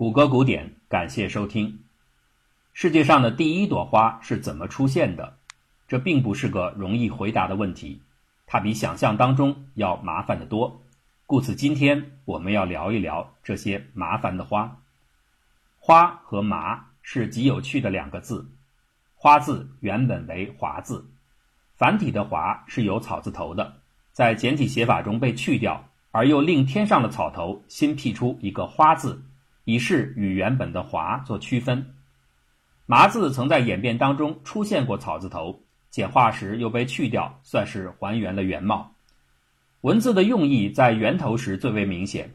谷歌古典，感谢收听。世界上的第一朵花是怎么出现的？这并不是个容易回答的问题，它比想象当中要麻烦得多。故此，今天我们要聊一聊这些麻烦的花。花和麻是极有趣的两个字。花字原本为华字，繁体的华是有草字头的，在简体写法中被去掉，而又另添上了草头，新辟出一个花字。以示与原本的“华”做区分。麻字曾在演变当中出现过草字头，简化时又被去掉，算是还原了原貌。文字的用意在源头时最为明显，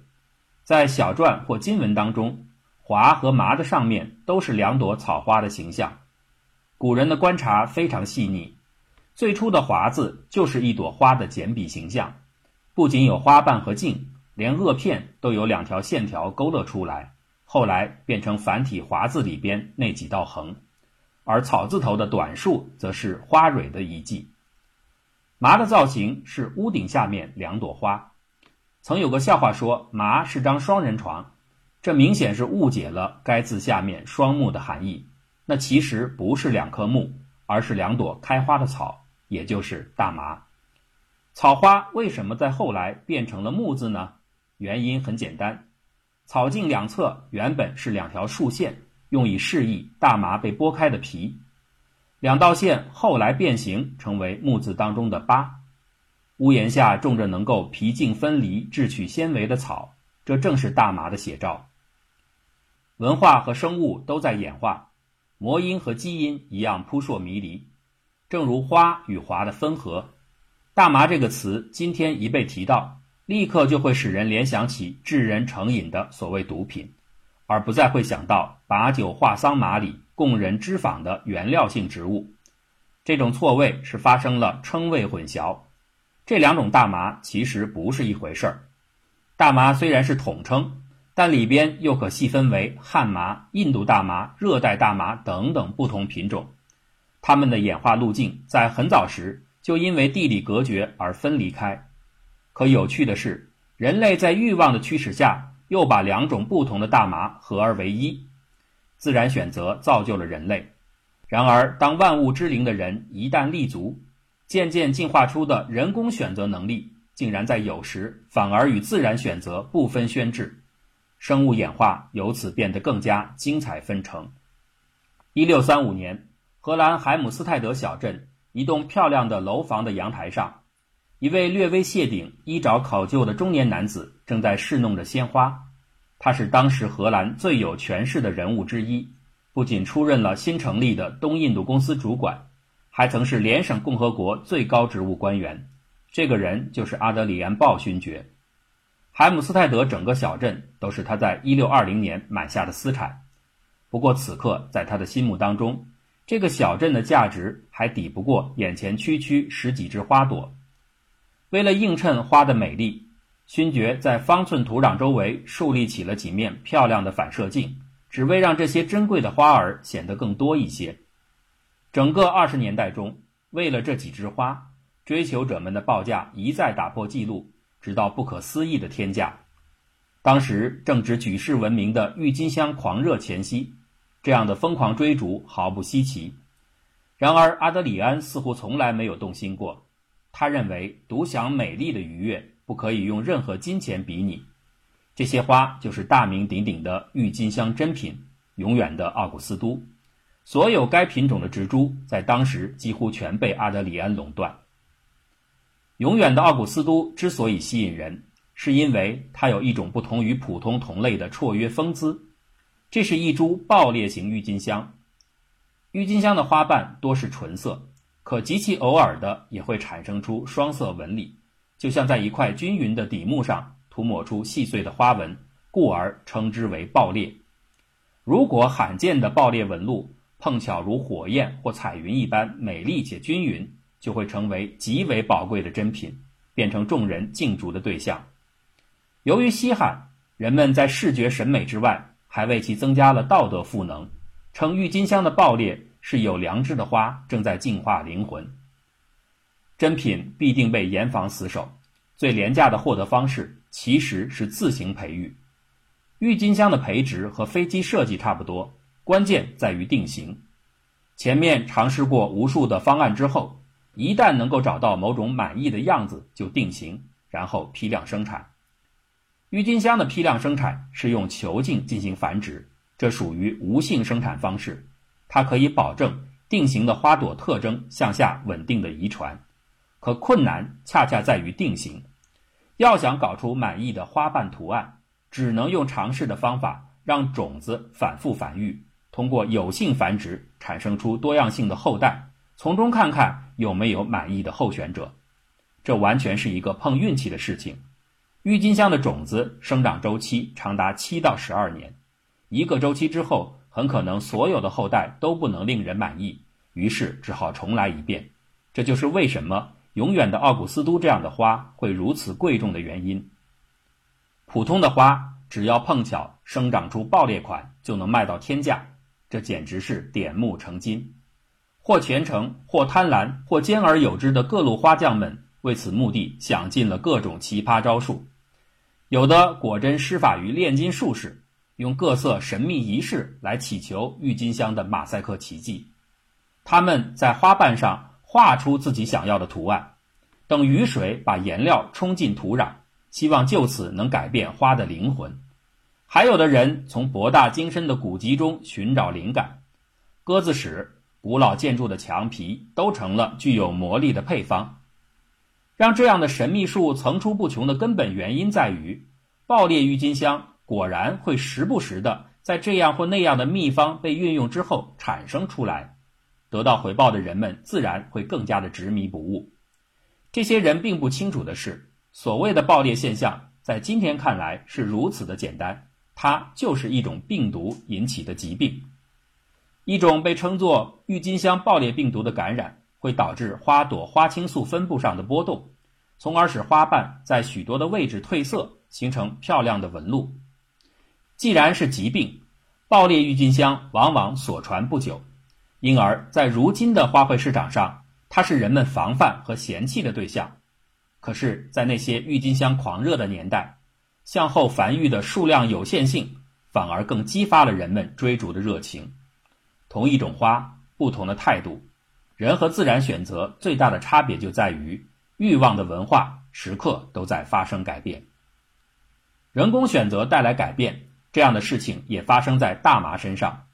在小篆或金文当中，“华”和“麻”的上面都是两朵草花的形象。古人的观察非常细腻，最初的“华”字就是一朵花的简笔形象，不仅有花瓣和茎，连萼片都有两条线条勾勒出来。后来变成繁体华字里边那几道横，而草字头的短竖则是花蕊的遗迹。麻的造型是屋顶下面两朵花。曾有个笑话说麻是张双人床，这明显是误解了该字下面双木的含义。那其实不是两棵木，而是两朵开花的草，也就是大麻。草花为什么在后来变成了木字呢？原因很简单。草茎两侧原本是两条竖线，用以示意大麻被剥开的皮。两道线后来变形，成为木字当中的“八”。屋檐下种着能够皮茎分离、制取纤维的草，这正是大麻的写照。文化和生物都在演化，魔音和基因一样扑朔迷离。正如花与华的分合，大麻这个词今天一被提到。立刻就会使人联想起致人成瘾的所谓毒品，而不再会想到把酒话桑麻里供人脂肪的原料性植物。这种错位是发生了称谓混淆。这两种大麻其实不是一回事儿。大麻虽然是统称，但里边又可细分为旱麻、印度大麻、热带大麻等等不同品种。它们的演化路径在很早时就因为地理隔绝而分离开。可有趣的是，人类在欲望的驱使下，又把两种不同的大麻合而为一。自然选择造就了人类。然而，当万物之灵的人一旦立足，渐渐进化出的人工选择能力，竟然在有时反而与自然选择不分轩轾。生物演化由此变得更加精彩纷呈。一六三五年，荷兰海姆斯泰德小镇一栋漂亮的楼房的阳台上。一位略微谢顶、衣着考究的中年男子正在侍弄着鲜花。他是当时荷兰最有权势的人物之一，不仅出任了新成立的东印度公司主管，还曾是联省共和国最高职务官员。这个人就是阿德里安·鲍勋爵。海姆斯泰德整个小镇都是他在1620年买下的私产。不过此刻，在他的心目当中，这个小镇的价值还抵不过眼前区区十几枝花朵。为了映衬花的美丽，勋爵在方寸土壤周围树立起了几面漂亮的反射镜，只为让这些珍贵的花儿显得更多一些。整个二十年代中，为了这几枝花，追求者们的报价一再打破记录，直到不可思议的天价。当时正值举世闻名的郁金香狂热前夕，这样的疯狂追逐毫不稀奇。然而，阿德里安似乎从来没有动心过。他认为，独享美丽的愉悦不可以用任何金钱比拟。这些花就是大名鼎鼎的郁金香珍品，永远的奥古斯都。所有该品种的植株在当时几乎全被阿德里安垄断。永远的奥古斯都之所以吸引人，是因为它有一种不同于普通同类的绰约风姿。这是一株爆裂型郁金香。郁金香的花瓣多是纯色。可极其偶尔的也会产生出双色纹理，就像在一块均匀的底木上涂抹出细碎的花纹，故而称之为爆裂。如果罕见的爆裂纹路碰巧如火焰或彩云一般美丽且均匀，就会成为极为宝贵的珍品，变成众人竞逐的对象。由于稀罕，人们在视觉审美之外，还为其增加了道德赋能，称郁金香的爆裂。是有良知的花正在净化灵魂。珍品必定被严防死守，最廉价的获得方式其实是自行培育。郁金香的培植和飞机设计差不多，关键在于定型。前面尝试过无数的方案之后，一旦能够找到某种满意的样子，就定型，然后批量生产。郁金香的批量生产是用球茎进行繁殖，这属于无性生产方式，它可以保证定型的花朵特征向下稳定的遗传。可困难恰恰在于定型。要想搞出满意的花瓣图案，只能用尝试的方法，让种子反复繁育。通过有性繁殖产生出多样性的后代，从中看看有没有满意的候选者。这完全是一个碰运气的事情。郁金香的种子生长周期长达七到十二年，一个周期之后，很可能所有的后代都不能令人满意，于是只好重来一遍。这就是为什么永远的奥古斯都这样的花会如此贵重的原因。普通的花只要碰巧生长出爆裂款，就能卖到天价。这简直是点木成金，或虔诚，或贪婪，或兼而有之的各路花匠们为此目的想尽了各种奇葩招数。有的果真施法于炼金术士，用各色神秘仪式来祈求郁金香的马赛克奇迹。他们在花瓣上画出自己想要的图案，等雨水把颜料冲进土壤，希望就此能改变花的灵魂。还有的人从博大精深的古籍中寻找灵感，鸽子屎、古老建筑的墙皮都成了具有魔力的配方。让这样的神秘术层出不穷的根本原因在于，爆裂郁金香果然会时不时的在这样或那样的秘方被运用之后产生出来，得到回报的人们自然会更加的执迷不悟。这些人并不清楚的是，所谓的爆裂现象，在今天看来是如此的简单。它就是一种病毒引起的疾病，一种被称作郁金香爆裂病毒的感染，会导致花朵花青素分布上的波动，从而使花瓣在许多的位置褪色，形成漂亮的纹路。既然是疾病，爆裂郁金香往往所传不久，因而，在如今的花卉市场上，它是人们防范和嫌弃的对象。可是，在那些郁金香狂热的年代，向后繁育的数量有限性，反而更激发了人们追逐的热情。同一种花，不同的态度，人和自然选择最大的差别就在于欲望的文化时刻都在发生改变。人工选择带来改变，这样的事情也发生在大麻身上，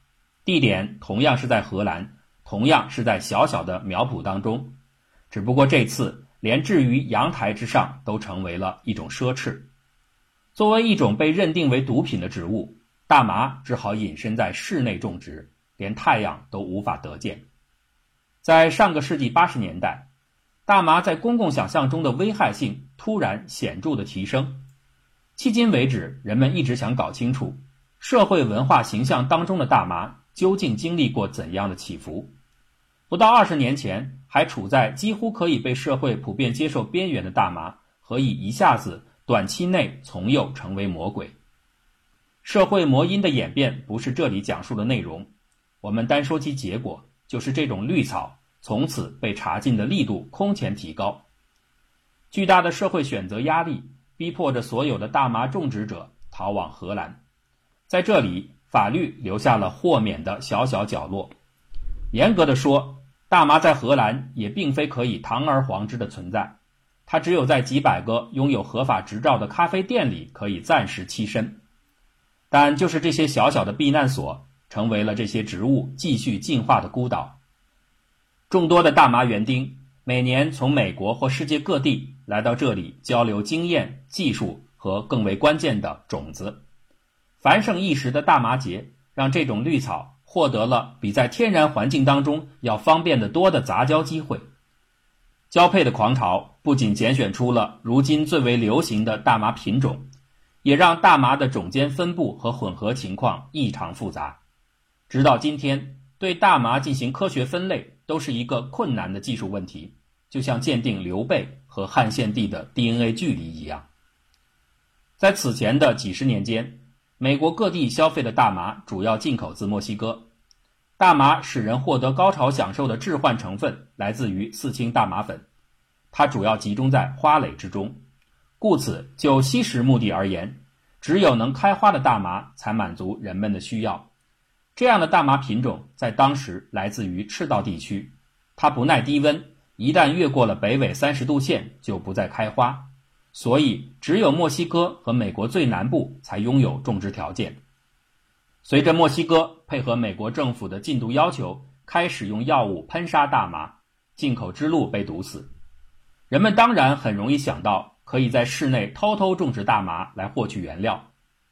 地点同样是在荷兰，同样是在小小的苗圃当中，只不过这次连置于阳台之上都成为了一种奢侈。作为一种被认定为毒品的植物，大麻只好隐身在室内种植，连太阳都无法得见。在上个世纪八十年代，大麻在公共想象中的危害性突然显著的提升。迄今为止，人们一直想搞清楚社会文化形象当中的大麻究竟经历过怎样的起伏。不到二十年前，还处在几乎可以被社会普遍接受边缘的大麻，何以一下子？短期内从右成为魔鬼，社会魔音的演变不是这里讲述的内容。我们单说其结果，就是这种绿草从此被查禁的力度空前提高。巨大的社会选择压力逼迫着所有的大麻种植者逃往荷兰，在这里，法律留下了豁免的小小角落。严格的说，大麻在荷兰也并非可以堂而皇之的存在。它只有在几百个拥有合法执照的咖啡店里可以暂时栖身，但就是这些小小的避难所，成为了这些植物继续进化的孤岛。众多的大麻园丁每年从美国或世界各地来到这里交流经验、技术和更为关键的种子。繁盛一时的大麻节，让这种绿草获得了比在天然环境当中要方便得多的杂交机会。交配的狂潮不仅拣选出了如今最为流行的大麻品种，也让大麻的种间分布和混合情况异常复杂。直到今天，对大麻进行科学分类都是一个困难的技术问题，就像鉴定刘备和汉献帝的 DNA 距离一样。在此前的几十年间，美国各地消费的大麻主要进口自墨西哥。大麻使人获得高潮享受的致幻成分来自于四氢大麻粉，它主要集中在花蕾之中，故此就吸食目的而言，只有能开花的大麻才满足人们的需要。这样的大麻品种在当时来自于赤道地区，它不耐低温，一旦越过了北纬三十度线就不再开花，所以只有墨西哥和美国最南部才拥有种植条件。随着墨西哥配合美国政府的禁毒要求，开始用药物喷杀大麻，进口之路被堵死。人们当然很容易想到，可以在室内偷偷种植大麻来获取原料，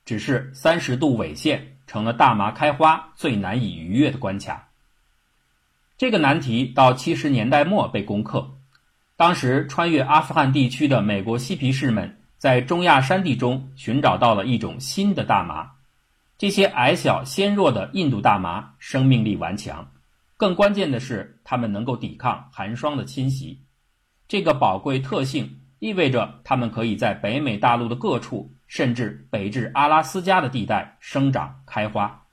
只是三十度纬线成了大麻开花最难以逾越的关卡。这个难题到七十年代末被攻克。当时穿越阿富汗地区的美国嬉皮士们，在中亚山地中寻找到了一种新的大麻。这些矮小纤弱的印度大麻生命力顽强，更关键的是，它们能够抵抗寒霜的侵袭。这个宝贵特性意味着它们可以在北美大陆的各处，甚至北至阿拉斯加的地带生长开花。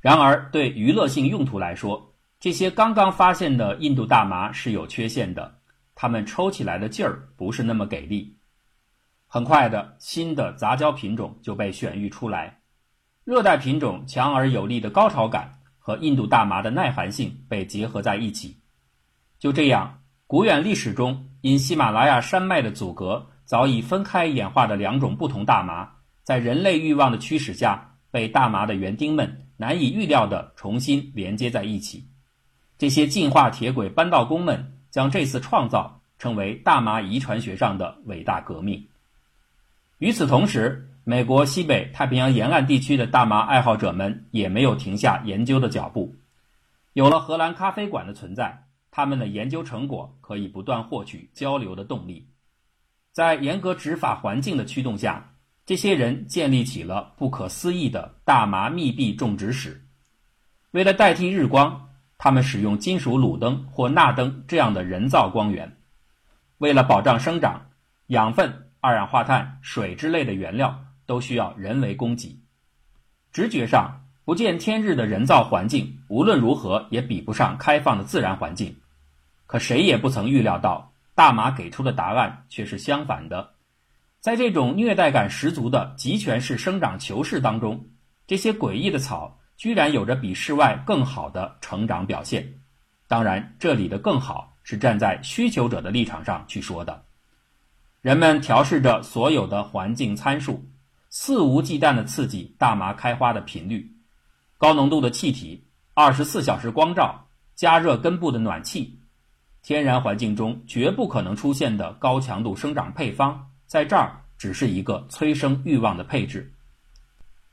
然而，对娱乐性用途来说，这些刚刚发现的印度大麻是有缺陷的，它们抽起来的劲儿不是那么给力。很快的，新的杂交品种就被选育出来。热带品种强而有力的高潮感和印度大麻的耐寒性被结合在一起，就这样，古远历史中因喜马拉雅山脉的阻隔早已分开演化的两种不同大麻，在人类欲望的驱使下，被大麻的园丁们难以预料地重新连接在一起。这些进化铁轨扳道工们将这次创造称为大麻遗传学上的伟大革命。与此同时，美国西北太平洋沿岸地区的大麻爱好者们也没有停下研究的脚步。有了荷兰咖啡馆的存在，他们的研究成果可以不断获取交流的动力。在严格执法环境的驱动下，这些人建立起了不可思议的大麻密闭种植史。为了代替日光，他们使用金属卤灯或钠灯这样的人造光源。为了保障生长，养分、二氧化碳、水之类的原料。都需要人为供给。直觉上，不见天日的人造环境无论如何也比不上开放的自然环境。可谁也不曾预料到，大麻给出的答案却是相反的。在这种虐待感十足的集权式生长球式当中，这些诡异的草居然有着比室外更好的成长表现。当然，这里的“更好”是站在需求者的立场上去说的。人们调试着所有的环境参数。肆无忌惮地刺激大麻开花的频率，高浓度的气体，二十四小时光照，加热根部的暖气，天然环境中绝不可能出现的高强度生长配方，在这儿只是一个催生欲望的配置。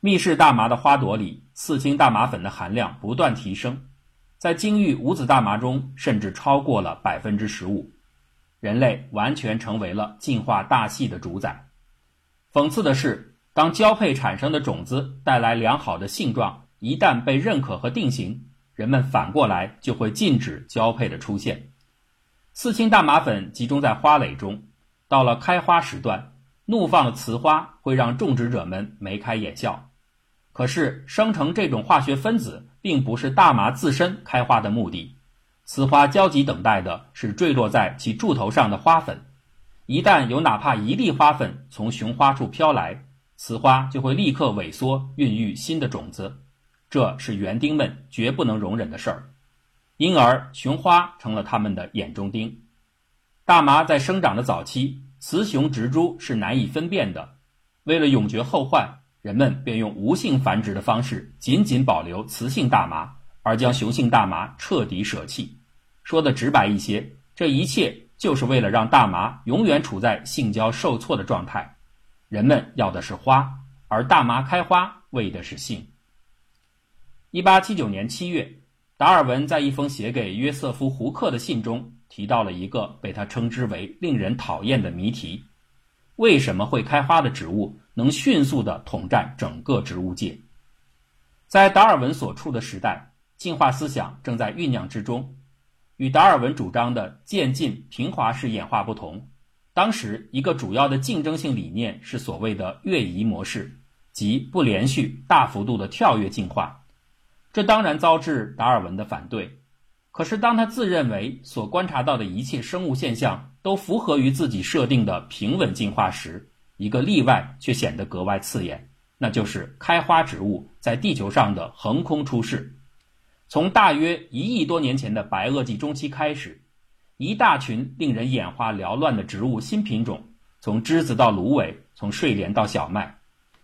密室大麻的花朵里，四氢大麻粉的含量不断提升，在精育无籽大麻中，甚至超过了百分之十五。人类完全成为了进化大戏的主宰。讽刺的是。当交配产生的种子带来良好的性状，一旦被认可和定型，人们反过来就会禁止交配的出现。四氢大麻粉集中在花蕾中，到了开花时段，怒放的雌花会让种植者们眉开眼笑。可是，生成这种化学分子并不是大麻自身开花的目的，雌花焦急等待的是坠落在其柱头上的花粉。一旦有哪怕一粒花粉从雄花处飘来，雌花就会立刻萎缩，孕育新的种子，这是园丁们绝不能容忍的事儿，因而雄花成了他们的眼中钉。大麻在生长的早期，雌雄植株是难以分辨的，为了永绝后患，人们便用无性繁殖的方式，仅仅保留雌性大麻，而将雄性大麻彻底舍弃。说的直白一些，这一切就是为了让大麻永远处在性交受挫的状态。人们要的是花，而大麻开花为的是性。一八七九年七月，达尔文在一封写给约瑟夫·胡克的信中提到了一个被他称之为令人讨厌的谜题：为什么会开花的植物能迅速地统占整个植物界？在达尔文所处的时代，进化思想正在酝酿之中，与达尔文主张的渐进平滑式演化不同。当时一个主要的竞争性理念是所谓的跃移模式，即不连续、大幅度的跳跃进化。这当然遭致达尔文的反对。可是当他自认为所观察到的一切生物现象都符合于自己设定的平稳进化时，一个例外却显得格外刺眼，那就是开花植物在地球上的横空出世。从大约一亿多年前的白垩纪中期开始，一大群令人眼花缭乱的植物新品种，从栀子到芦苇，从睡莲到小麦，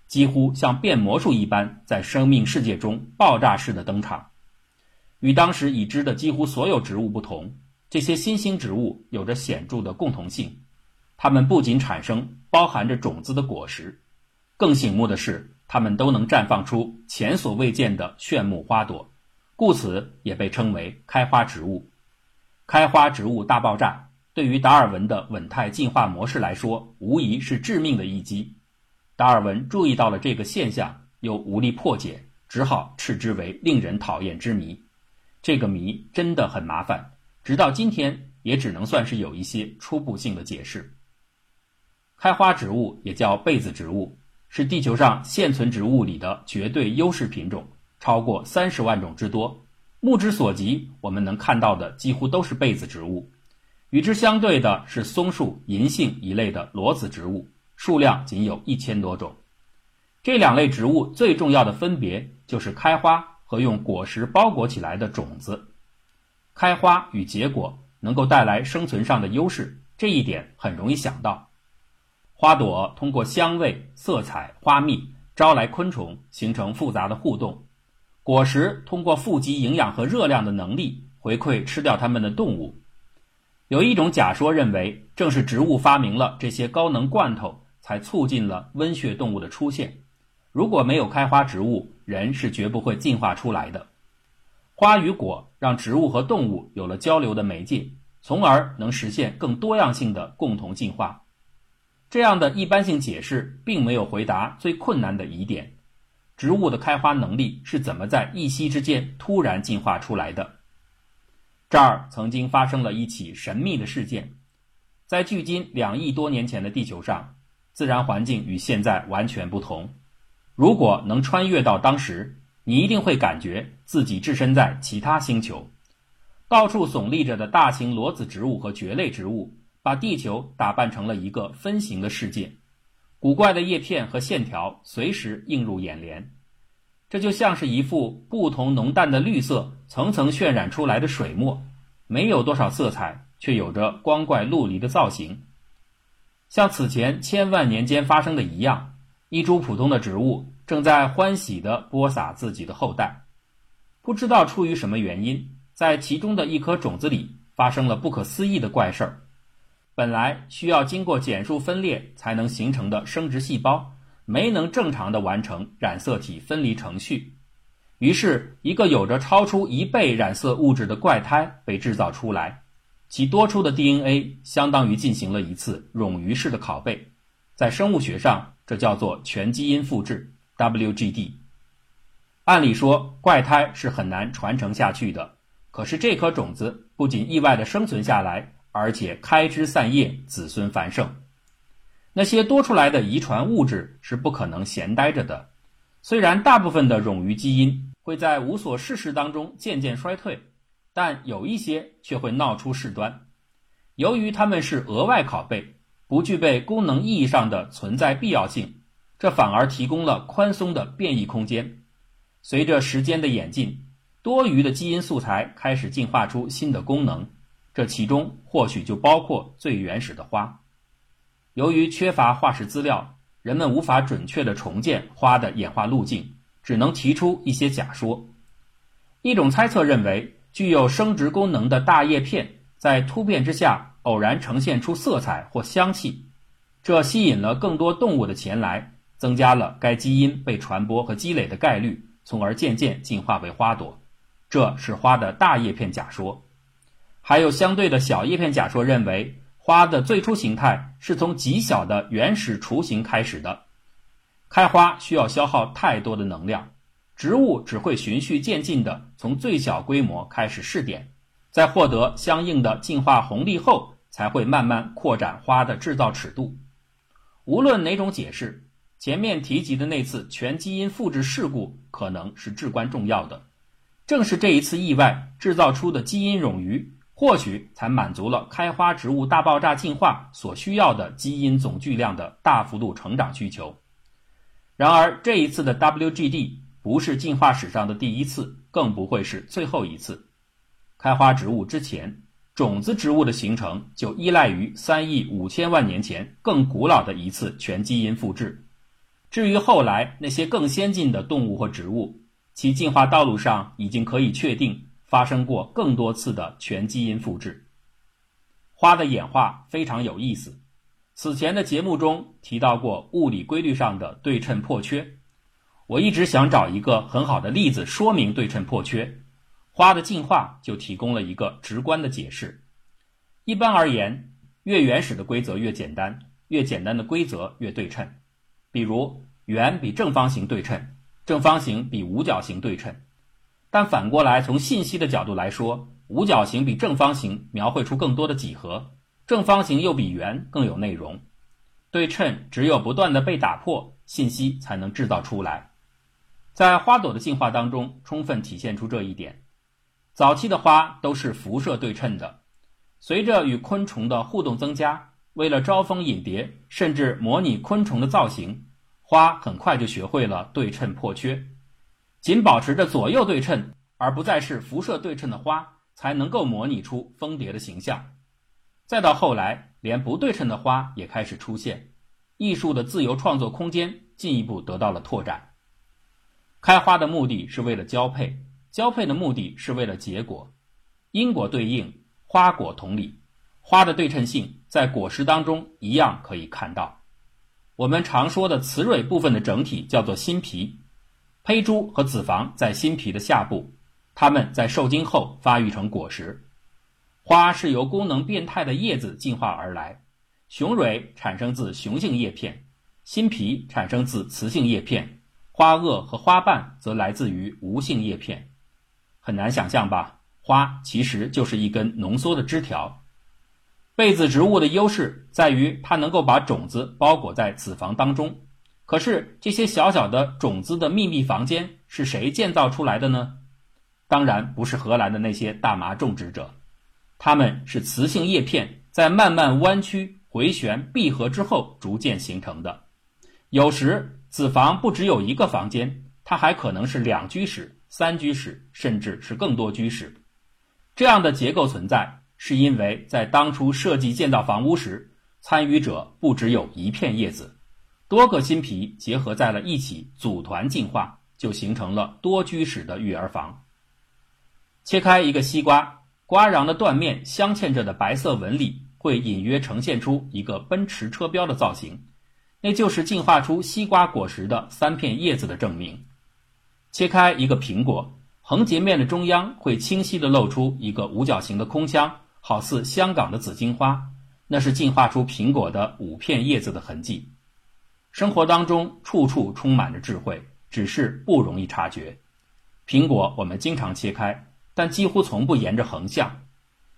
几乎像变魔术一般，在生命世界中爆炸式的登场。与当时已知的几乎所有植物不同，这些新兴植物有着显著的共同性：它们不仅产生包含着种子的果实，更醒目的是，它们都能绽放出前所未见的炫目花朵。故此也被称为开花植物。开花植物大爆炸对于达尔文的稳态进化模式来说，无疑是致命的一击。达尔文注意到了这个现象，又无力破解，只好斥之为令人讨厌之谜。这个谜真的很麻烦，直到今天也只能算是有一些初步性的解释。开花植物也叫被子植物，是地球上现存植物里的绝对优势品种。超过三十万种之多，目之所及，我们能看到的几乎都是被子植物。与之相对的是松树、银杏一类的裸子植物，数量仅有一千多种。这两类植物最重要的分别就是开花和用果实包裹起来的种子。开花与结果能够带来生存上的优势，这一点很容易想到。花朵通过香味、色彩、花蜜招来昆虫，形成复杂的互动。果实通过富集营养和热量的能力回馈吃掉它们的动物。有一种假说认为，正是植物发明了这些高能罐头，才促进了温血动物的出现。如果没有开花植物，人是绝不会进化出来的。花与果让植物和动物有了交流的媒介，从而能实现更多样性的共同进化。这样的一般性解释并没有回答最困难的疑点。植物的开花能力是怎么在一夕之间突然进化出来的？这儿曾经发生了一起神秘的事件，在距今两亿多年前的地球上，自然环境与现在完全不同。如果能穿越到当时，你一定会感觉自己置身在其他星球。到处耸立着的大型裸子植物和蕨类植物，把地球打扮成了一个分形的世界。古怪的叶片和线条随时映入眼帘，这就像是一幅不同浓淡的绿色层层渲染出来的水墨，没有多少色彩，却有着光怪陆离的造型。像此前千万年间发生的一样，一株普通的植物正在欢喜地播撒自己的后代，不知道出于什么原因，在其中的一颗种子里发生了不可思议的怪事儿。本来需要经过减数分裂才能形成的生殖细胞，没能正常的完成染色体分离程序，于是，一个有着超出一倍染色物质的怪胎被制造出来，其多出的 DNA 相当于进行了一次冗余式的拷贝，在生物学上，这叫做全基因复制 （WGD）。按理说，怪胎是很难传承下去的，可是这颗种子不仅意外的生存下来。而且开枝散叶，子孙繁盛。那些多出来的遗传物质是不可能闲待着的。虽然大部分的冗余基因会在无所事事当中渐渐衰退，但有一些却会闹出事端。由于它们是额外拷贝，不具备功能意义上的存在必要性，这反而提供了宽松的变异空间。随着时间的演进，多余的基因素材开始进化出新的功能。这其中或许就包括最原始的花。由于缺乏化石资料，人们无法准确地重建花的演化路径，只能提出一些假说。一种猜测认为，具有生殖功能的大叶片在突变之下偶然呈现出色彩或香气，这吸引了更多动物的前来，增加了该基因被传播和积累的概率，从而渐渐进化为花朵。这是花的大叶片假说。还有相对的小叶片假说认为，花的最初形态是从极小的原始雏形开始的。开花需要消耗太多的能量，植物只会循序渐进地从最小规模开始试点，在获得相应的进化红利后，才会慢慢扩展花的制造尺度。无论哪种解释，前面提及的那次全基因复制事故可能是至关重要的。正是这一次意外制造出的基因冗余。或许才满足了开花植物大爆炸进化所需要的基因总巨量的大幅度成长需求。然而，这一次的 WGD 不是进化史上的第一次，更不会是最后一次。开花植物之前，种子植物的形成就依赖于三亿五千万年前更古老的一次全基因复制。至于后来那些更先进的动物或植物，其进化道路上已经可以确定。发生过更多次的全基因复制。花的演化非常有意思。此前的节目中提到过物理规律上的对称破缺，我一直想找一个很好的例子说明对称破缺。花的进化就提供了一个直观的解释。一般而言，越原始的规则越简单，越简单的规则越对称。比如，圆比正方形对称，正方形比五角形对称。但反过来，从信息的角度来说，五角形比正方形描绘出更多的几何，正方形又比圆更有内容。对称只有不断的被打破，信息才能制造出来。在花朵的进化当中，充分体现出这一点。早期的花都是辐射对称的，随着与昆虫的互动增加，为了招蜂引蝶，甚至模拟昆虫的造型，花很快就学会了对称破缺。仅保持着左右对称，而不再是辐射对称的花，才能够模拟出蜂蝶的形象。再到后来，连不对称的花也开始出现，艺术的自由创作空间进一步得到了拓展。开花的目的是为了交配，交配的目的是为了结果，因果对应，花果同理，花的对称性在果实当中一样可以看到。我们常说的雌蕊部分的整体叫做心皮。胚珠和子房在新皮的下部，它们在受精后发育成果实。花是由功能变态的叶子进化而来，雄蕊产生自雄性叶片，新皮产生自雌性叶片，花萼和花瓣则来自于无性叶片。很难想象吧？花其实就是一根浓缩的枝条。被子植物的优势在于它能够把种子包裹在子房当中。可是这些小小的种子的秘密房间是谁建造出来的呢？当然不是荷兰的那些大麻种植者，他们是雌性叶片在慢慢弯曲、回旋、闭合之后逐渐形成的。有时子房不只有一个房间，它还可能是两居室、三居室，甚至是更多居室。这样的结构存在，是因为在当初设计建造房屋时，参与者不只有一片叶子。多个新皮结合在了一起，组团进化，就形成了多居室的育儿房。切开一个西瓜，瓜瓤的断面镶嵌着的白色纹理，会隐约呈现出一个奔驰车标的造型，那就是进化出西瓜果实的三片叶子的证明。切开一个苹果，横截面的中央会清晰地露出一个五角形的空腔，好似香港的紫荆花，那是进化出苹果的五片叶子的痕迹。生活当中处处充满着智慧，只是不容易察觉。苹果我们经常切开，但几乎从不沿着横向；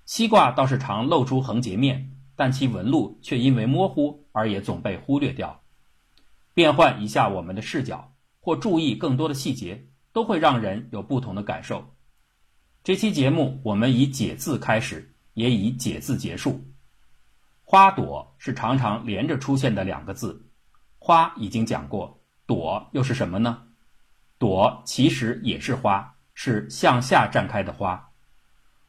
西瓜倒是常露出横截面，但其纹路却因为模糊而也总被忽略掉。变换一下我们的视角，或注意更多的细节，都会让人有不同的感受。这期节目我们以“解”字开始，也以“解”字结束。花朵是常常连着出现的两个字。花已经讲过，朵又是什么呢？朵其实也是花，是向下绽开的花。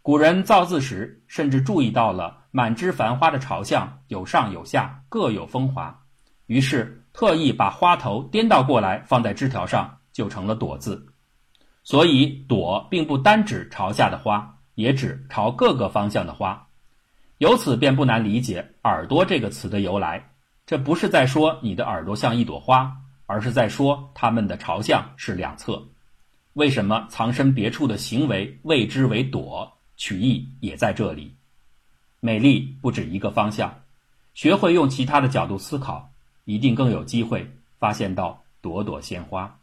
古人造字时，甚至注意到了满枝繁花的朝向有上有下，各有风华，于是特意把花头颠倒过来放在枝条上，就成了朵字。所以，朵并不单指朝下的花，也指朝各个方向的花。由此便不难理解“耳朵”这个词的由来。这不是在说你的耳朵像一朵花，而是在说它们的朝向是两侧。为什么藏身别处的行为谓之为躲？取义也在这里。美丽不止一个方向，学会用其他的角度思考，一定更有机会发现到朵朵鲜花。